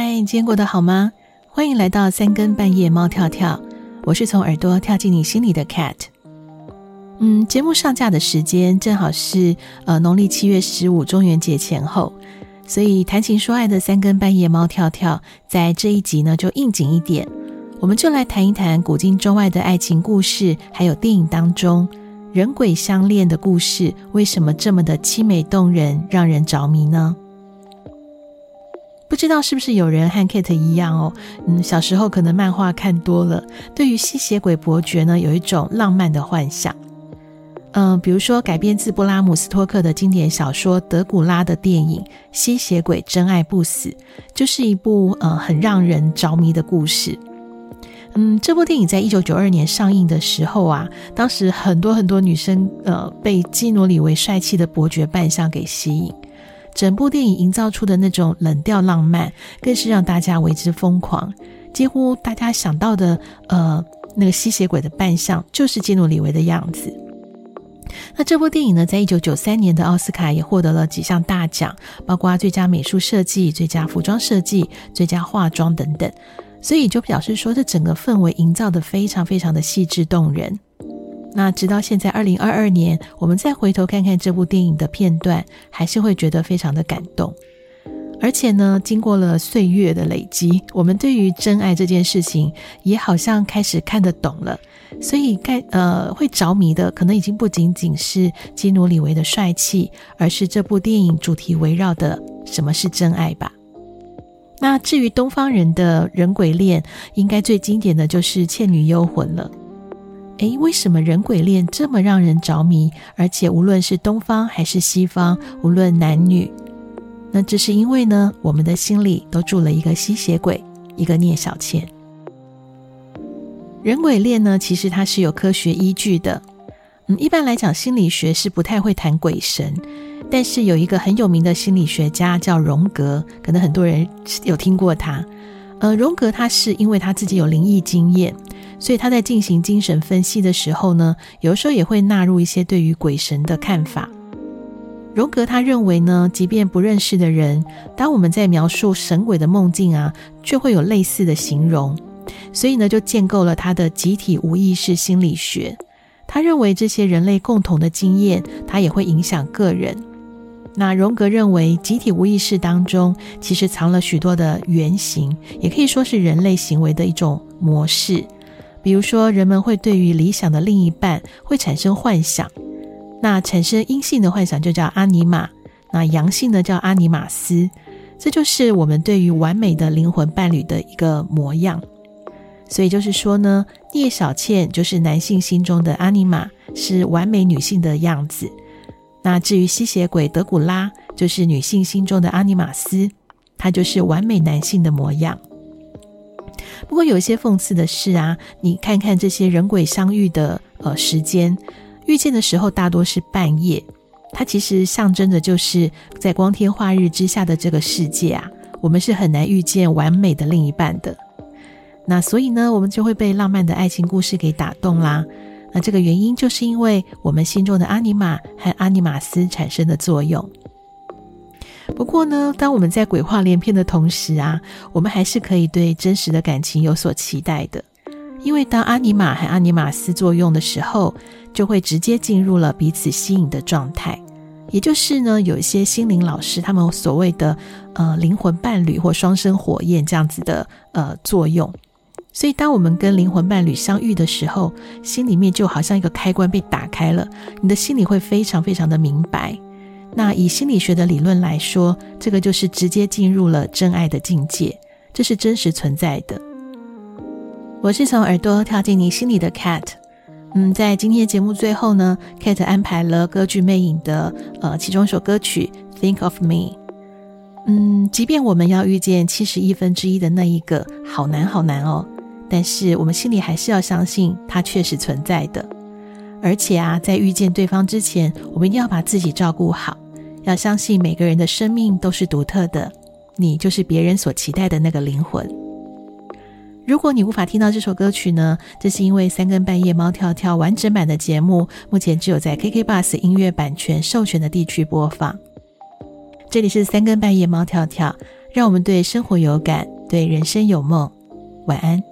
嗨，今天过得好吗？欢迎来到三更半夜，猫跳跳。我是从耳朵跳进你心里的 Cat。嗯，节目上架的时间正好是呃农历七月十五中元节前后，所以谈情说爱的三更半夜，猫跳跳在这一集呢就应景一点，我们就来谈一谈古今中外的爱情故事，还有电影当中人鬼相恋的故事，为什么这么的凄美动人，让人着迷呢？不知道是不是有人和 Kate 一样哦？嗯，小时候可能漫画看多了，对于吸血鬼伯爵呢有一种浪漫的幻想。嗯、比如说改编自布拉姆斯托克的经典小说《德古拉》的电影《吸血鬼真爱不死》，就是一部呃很让人着迷的故事。嗯，这部电影在一九九二年上映的时候啊，当时很多很多女生呃被基努里维帅气的伯爵扮相给吸引。整部电影营造出的那种冷调浪漫，更是让大家为之疯狂。几乎大家想到的，呃，那个吸血鬼的扮相，就是基努里维的样子。那这部电影呢，在一九九三年的奥斯卡也获得了几项大奖，包括最佳美术设计、最佳服装设计、最佳化妆等等。所以就表示说，这整个氛围营造的非常非常的细致动人。那直到现在，二零二二年，我们再回头看看这部电影的片段，还是会觉得非常的感动。而且呢，经过了岁月的累积，我们对于真爱这件事情，也好像开始看得懂了。所以，该呃会着迷的，可能已经不仅仅是基努里维的帅气，而是这部电影主题围绕的什么是真爱吧。那至于东方人的人鬼恋，应该最经典的就是《倩女幽魂》了。诶，为什么人鬼恋这么让人着迷？而且无论是东方还是西方，无论男女，那这是因为呢，我们的心里都住了一个吸血鬼，一个聂小倩。人鬼恋呢，其实它是有科学依据的。嗯，一般来讲，心理学是不太会谈鬼神，但是有一个很有名的心理学家叫荣格，可能很多人有听过他。呃，荣格他是因为他自己有灵异经验。所以他在进行精神分析的时候呢，有时候也会纳入一些对于鬼神的看法。荣格他认为呢，即便不认识的人，当我们在描述神鬼的梦境啊，却会有类似的形容。所以呢，就建构了他的集体无意识心理学。他认为这些人类共同的经验，它也会影响个人。那荣格认为，集体无意识当中其实藏了许多的原型，也可以说是人类行为的一种模式。比如说，人们会对于理想的另一半会产生幻想，那产生阴性的幻想就叫阿尼玛，那阳性的叫阿尼玛斯，这就是我们对于完美的灵魂伴侣的一个模样。所以就是说呢，聂小倩就是男性心中的阿尼玛，是完美女性的样子。那至于吸血鬼德古拉，就是女性心中的阿尼玛斯，他就是完美男性的模样。不过有一些讽刺的是啊，你看看这些人鬼相遇的呃时间，遇见的时候大多是半夜，它其实象征着就是在光天化日之下的这个世界啊，我们是很难遇见完美的另一半的。那所以呢，我们就会被浪漫的爱情故事给打动啦。那这个原因就是因为我们心中的阿尼玛和阿尼玛斯产生的作用。不过呢，当我们在鬼话连篇的同时啊，我们还是可以对真实的感情有所期待的。因为当阿尼玛和阿尼玛斯作用的时候，就会直接进入了彼此吸引的状态。也就是呢，有一些心灵老师他们所谓的呃灵魂伴侣或双生火焰这样子的呃作用。所以当我们跟灵魂伴侣相遇的时候，心里面就好像一个开关被打开了，你的心里会非常非常的明白。那以心理学的理论来说，这个就是直接进入了真爱的境界，这是真实存在的。我是从耳朵跳进你心里的 Cat。嗯，在今天节目最后呢，Cat 安排了歌剧魅影的呃其中一首歌曲《Think of Me》。嗯，即便我们要遇见七十亿分之一的那一个，好难好难哦，但是我们心里还是要相信它确实存在的。而且啊，在遇见对方之前，我们一定要把自己照顾好，要相信每个人的生命都是独特的，你就是别人所期待的那个灵魂。如果你无法听到这首歌曲呢，这是因为三更半夜猫跳跳完整版的节目，目前只有在 KK Bus 音乐版权授权的地区播放。这里是三更半夜，猫跳跳，让我们对生活有感，对人生有梦。晚安。